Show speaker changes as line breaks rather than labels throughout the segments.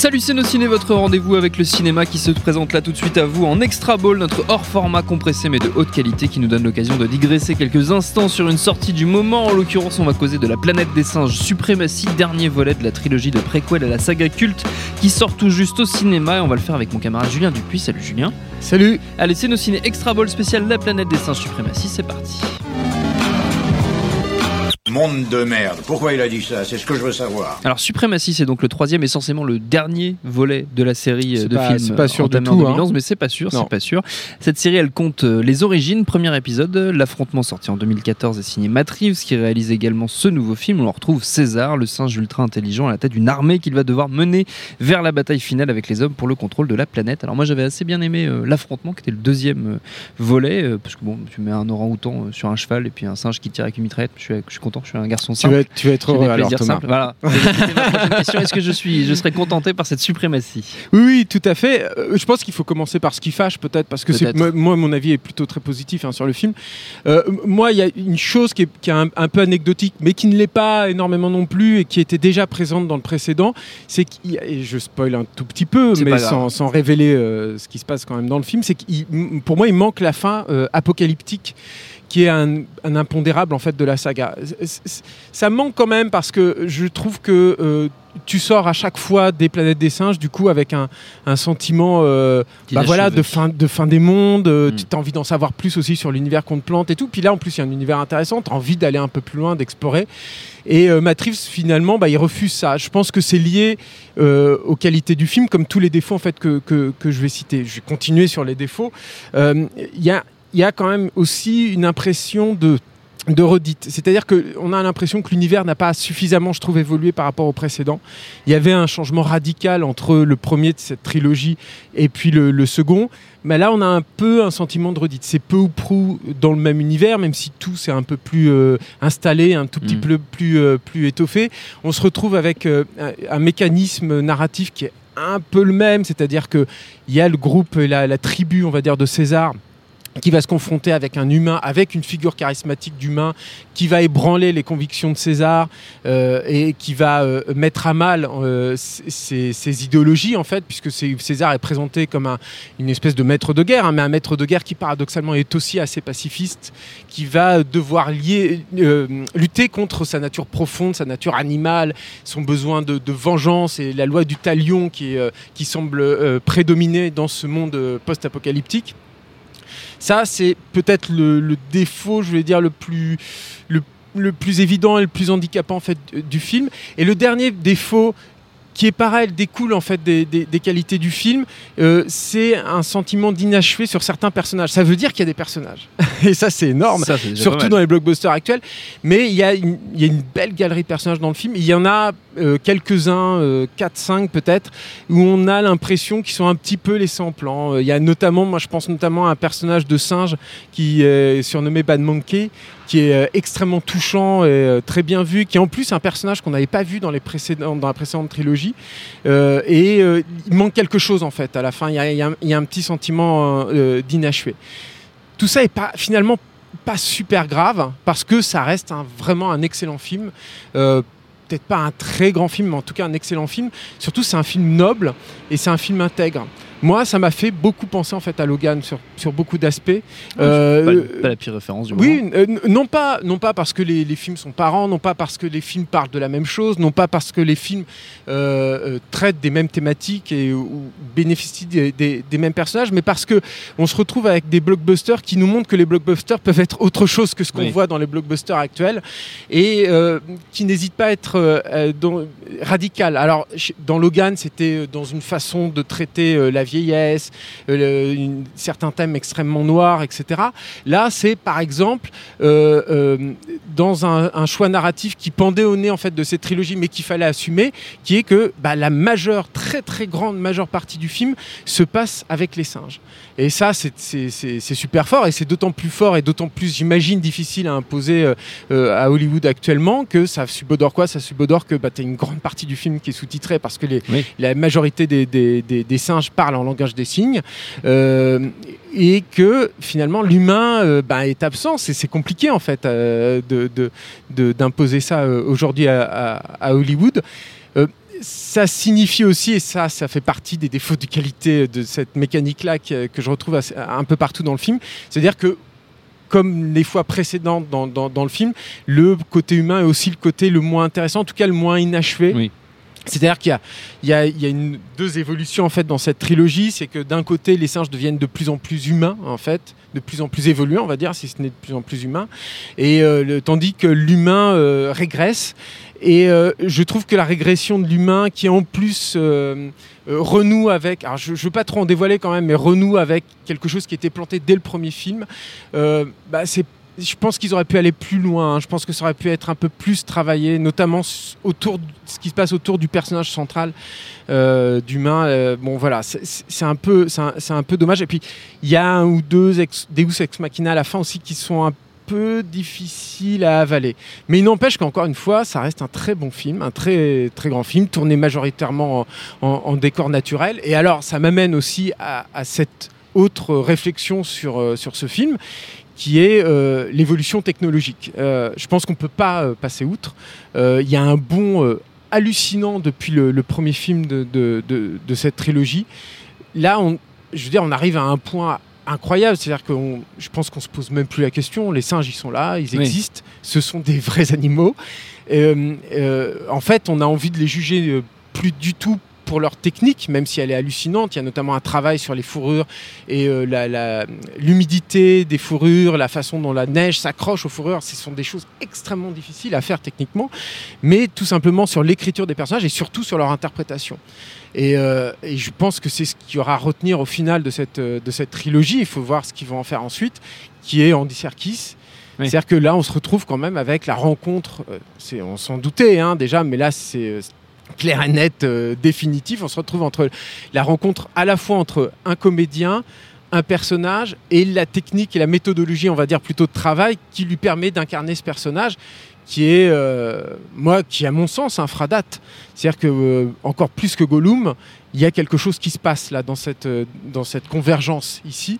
Salut c'est nos ciné, votre rendez-vous avec le cinéma qui se présente là tout de suite à vous en extra ball, notre hors format compressé mais de haute qualité qui nous donne l'occasion de digresser quelques instants sur une sortie du moment. En l'occurrence, on va causer de la planète des singes suprématie, dernier volet de la trilogie de préquel à la saga culte qui sort tout juste au cinéma et on va le faire avec mon camarade Julien Dupuis. Salut Julien.
Salut.
Allez, c'est nos ciné extra ball spécial La planète des singes suprématie, c'est parti.
Monde de merde. Pourquoi il a dit ça? C'est ce que je veux savoir.
Alors Suprématie, c'est donc le troisième et essentiellement le dernier volet de la série euh, de
pas-
films
c'est pas sûr
en
tout, hein.
2011, mais c'est pas sûr, c'est pas sûr. Cette série, elle compte euh, les origines, premier épisode, euh, l'affrontement sorti en 2014 et signé Matt Reeves, qui réalise également ce nouveau film. où On retrouve César, le singe ultra intelligent à la tête d'une armée qu'il va devoir mener vers la bataille finale avec les hommes pour le contrôle de la planète. Alors moi, j'avais assez bien aimé euh, l'affrontement, qui était le deuxième euh, volet, euh, parce que bon, tu mets un orang-outan euh, sur un cheval et puis un singe qui tire avec une mitraillette. Je suis, je suis content, je suis un garçon
Tu
simple.
vas, tu vas être heureux alors, Thomas.
simples. Voilà. Est-ce que je suis, je serais contenté par cette suprématie?
Oui, oui, tout à fait. Euh, je pense qu'il faut commencer par ce qui fâche, peut-être, parce que c'est moi, mon avis est plutôt très positif hein, sur le film. Euh, moi, il y a une chose qui est, qui est un, un peu anecdotique, mais qui ne l'est pas énormément non plus et qui était déjà présente dans le précédent, c'est qu'il et je spoil un tout petit peu, mais sans, sans révéler euh, ce qui se passe quand même dans le film, c'est que pour moi, il manque la fin apocalyptique qui est un, un impondérable en fait de la saga. Ça manque quand même parce que je trouve que euh, tu sors à chaque fois des planètes des singes du coup avec un, un sentiment euh, bah voilà de fin de fin des mondes. euh,
Mm.
Tu as envie d'en savoir plus aussi sur l'univers qu'on te plante et tout. Puis là en plus il y a un univers intéressant. Tu as envie d'aller un peu plus loin, d'explorer. Et euh, Reeves, finalement, bah, il refuse ça. Je pense que c'est lié aux qualités du film, comme tous les défauts en fait que, que, que je vais citer. Je vais continuer sur les défauts. Il y, a, il y a quand même aussi une impression de de redite. C'est-à-dire qu'on a l'impression que l'univers n'a pas suffisamment, je trouve, évolué par rapport au précédent. Il y avait un changement radical entre le premier de cette trilogie et puis le, le second. Mais là, on a un peu un sentiment de redite. C'est peu ou prou dans le même univers, même si tout s'est un peu plus euh, installé, un tout petit
Mm.
peu plus, euh, plus étoffé. On se retrouve avec euh, un, un mécanisme narratif qui est un peu le même, c'est-à-dire qu'il y a le groupe, la, la tribu, on va dire, de César qui va se confronter avec un humain, avec une figure charismatique d'humain, qui va ébranler les convictions de César euh, et qui va euh, mettre à mal euh, ses, ses idéologies, en fait, puisque César est présenté comme un- une espèce de maître de guerre, hein, mais un maître de guerre qui paradoxalement est aussi assez pacifiste, qui va devoir euh, lutter contre sa nature profonde, sa nature animale, son besoin de, vengeance et la loi du talion qui, euh, semble euh, prédominer dans ce monde euh, post-apocalyptique. Ça, c'est peut-être le, défaut, je vais dire, le plus, le, plus évident et le plus handicapant en fait, du- film. Et le dernier défaut, qui est pareil, découle en fait des qualités du film, euh, c'est un sentiment d'inachevé sur certains personnages. Ça veut dire qu'il y a des personnages. Et ça, c'est énorme
Ça,
surtout dans les blockbusters actuels. Mais il y, a une, il y a une belle galerie de personnages dans le film. Il y en a euh, quelques-uns, euh, 4-5 peut-être, où on a l'impression qu'ils sont un petit peu laissés en plan. Euh, Il y a notamment, moi je pense notamment à un personnage de singe qui est surnommé Bad Monkey, qui est euh, extrêmement touchant et euh, très bien vu, qui est en plus un personnage qu'on n'avait pas vu dans, les précédents, dans la précédente trilogie. Euh, et euh, il manque quelque chose en fait à la fin. Il y a, il y a un- il y a un petit sentiment euh, d'inachevé. Tout ça est pas finalement pas super grave parce que ça reste vraiment un excellent film. Euh, Peut-être pas un très grand film, mais en tout cas un excellent film. Surtout, c'est un film noble et c'est un film intègre. Moi, ça m'a fait beaucoup penser en fait à Logan sur, sur beaucoup d'aspects. Euh,
Pas, la pire référence du moment.
oui, euh, non pas, non pas parce que les, les films sont parents, non pas parce que les films parlent de la même chose, non pas parce que les films euh, traitent des mêmes thématiques et ou bénéficient des, des- des mêmes personnages, mais parce que on se retrouve avec des blockbusters qui nous montrent que les blockbusters peuvent être autre chose que ce qu'on
Oui.
voit dans les blockbusters actuels et euh, qui n'hésitent pas à être dans- radical. Alors dans Logan, c'était dans une façon de traiter la vieillesse, euh, une- certains thèmes extrêmement noirs, etc. Là, c'est par exemple euh, euh, dans un, un choix narratif qui pendait au nez en fait de cette trilogie, mais qu'il fallait assumer, qui est que bah, la majeure, très très grande majeure partie du film se passe avec les singes. Et ça, c'est- super fort, et c'est d'autant plus fort et d'autant plus, j'imagine, difficile à imposer à Hollywood actuellement que ça subodore quoi? Ça subodore que bah, tu as une grande partie du film qui est sous-titrée parce que les,
Oui.
la majorité des, des- des- des singes parlent en langage des signes, euh, et que finalement l'humain euh, bah, est absent. C'est compliqué en fait euh, d'imposer ça aujourd'hui à, Hollywood. Ça signifie aussi, et ça, ça fait partie des défauts de qualité de cette mécanique-là que, je retrouve un peu partout dans le film, c'est-à-dire que comme les fois précédentes dans, le film, le côté humain est aussi le côté le moins intéressant, en tout cas le moins inachevé. C'est-à-dire qu'il y a, deux évolutions en fait dans cette trilogie, c'est que d'un côté les singes deviennent de plus en plus humains en fait, de plus en plus évolués on va dire, si ce n'est de plus en plus humains, et euh, tandis que l'humain euh, régresse. Et euh, je trouve que la régression de l'humain, qui en plus renoue avec, alors je ne veux pas trop en dévoiler quand même, mais renoue avec quelque chose qui était planté dès le premier film, bah, c'est je pense qu'ils auraient pu aller plus loin. hein. Je pense que ça aurait pu être un peu plus travaillé, notamment autour de ce qui se passe autour du personnage central euh, d'humain. Euh, bon, voilà, c'est- un peu, c'est un, un peu dommage. Et puis il y a un ou deux ex, Deus ex machina à la fin aussi qui sont un peu difficiles à avaler. Mais il n'empêche qu'encore une fois, ça reste un très bon film, un très très grand film, tourné majoritairement en, décor naturel. Et alors, ça m'amène aussi à, à cette autre réflexion sur, euh, sur ce film qui est euh, l'évolution technologique. Euh, je pense qu'on ne peut pas euh, passer outre. Il y a un bond hallucinant depuis le, le premier film de, de- de- de cette trilogie. Là, on, je veux dire, on arrive à un point incroyable. C'est-à-dire que je pense qu'on se pose même plus la question. Les singes, ils sont là, ils
Oui.
existent. Ce sont des vrais animaux. Euh, euh, en fait, on a envie de les juger plus du tout pour leur technique, même si elle est hallucinante. Il y a notamment un travail sur les fourrures et euh, l'humidité des fourrures, la façon dont la neige s'accroche aux fourrures. Ce sont des choses extrêmement difficiles à faire techniquement, mais tout simplement sur l'écriture des personnages et surtout sur leur interprétation. Et, euh, et je pense que c'est ce qu'il y aura à retenir au final de cette, euh, de cette trilogie. Il faut voir ce qu'ils vont en faire ensuite, qui est Andy Serkis.
Oui.
C'est-à-dire que là, on se retrouve quand même avec la rencontre. on s'en doutait hein, déjà, mais là, c'est clair et net, euh, définitif. On se retrouve entre la rencontre à la fois entre un comédien, un personnage et la technique et la méthodologie, on va dire plutôt de travail, qui lui permet d'incarner ce personnage qui est, euh, moi, qui à mon sens, un fradat. C'est-à-dire que, euh, encore plus que Gollum, il y a quelque chose qui se passe là, dans cette, euh, dans cette convergence ici,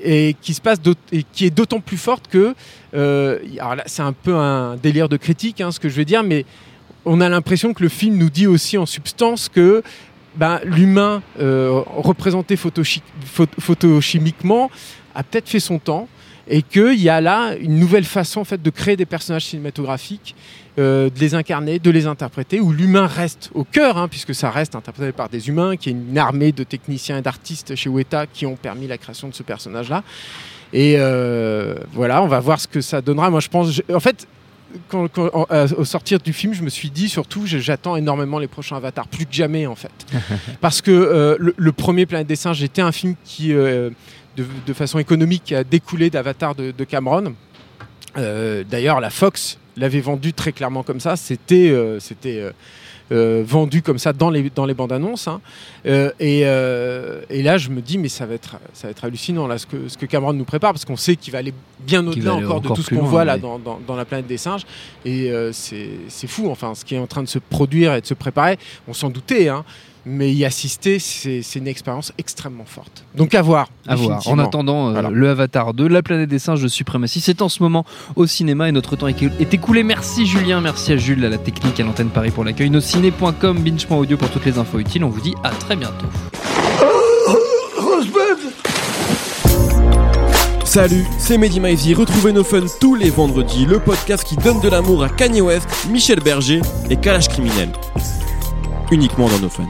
et qui, se passe et qui est d'autant plus forte que, alors là, c'est un peu un délire de critique, hein, ce que je vais dire, mais on a l'impression que le film nous dit aussi en substance que ben, l'humain euh, représenté photochi- pho- photochimiquement a peut-être fait son temps et qu'il y a là une nouvelle façon en fait, de créer des personnages cinématographiques, euh, de les incarner, de les interpréter, où l'humain reste au cœur, hein, puisque ça reste interprété par des humains, qui est une armée de techniciens et d'artistes chez Weta qui ont permis la création de ce personnage-là. Et euh, voilà, on va voir ce que ça donnera. Moi, je pense, en fait, quand, quand- en- euh, au sortir du film, je me suis dit surtout, j'attends énormément les prochains Avatars, plus que jamais en fait, parce que euh, le, le premier Planète des Singes était un film qui, euh, de, de façon économique, a découlé d'Avatar de, de Cameron. Euh, D'ailleurs, la Fox l'avait vendu très clairement comme ça. C'était, c'était vendu comme ça dans les, dans les bandes annonces. hein. Euh, et, euh, et là, je me dis, mais ça va être, ça va être hallucinant là, ce, que, ce que Cameron nous prépare, parce qu'on sait qu'il va aller bien au-delà encore de tout ce qu'on
loin,
voit là dans, dans- dans la planète des singes. Et euh, c'est c'est fou, enfin, ce qui est en train de se produire et de se préparer. On s'en doutait, hein, mais y assister, c'est une expérience extrêmement forte. Donc à voir.
À voir. En attendant, euh,
Voilà.
le Avatar 2, La planète des singes de suprématie, c'est en ce moment au cinéma et notre temps est est écoulé. Merci Julien, merci à Jules, à la technique, à l'antenne Paris pour l'accueil. Nosciné.com, binge.audio pour toutes les infos utiles. On vous dit à très bientôt.
Salut, c'est Mehdi Maizy. Retrouvez nos fun tous les vendredis, le podcast qui donne de l'amour à Kanye West, Michel Berger et Kalash Criminel. Uniquement dans nos fun.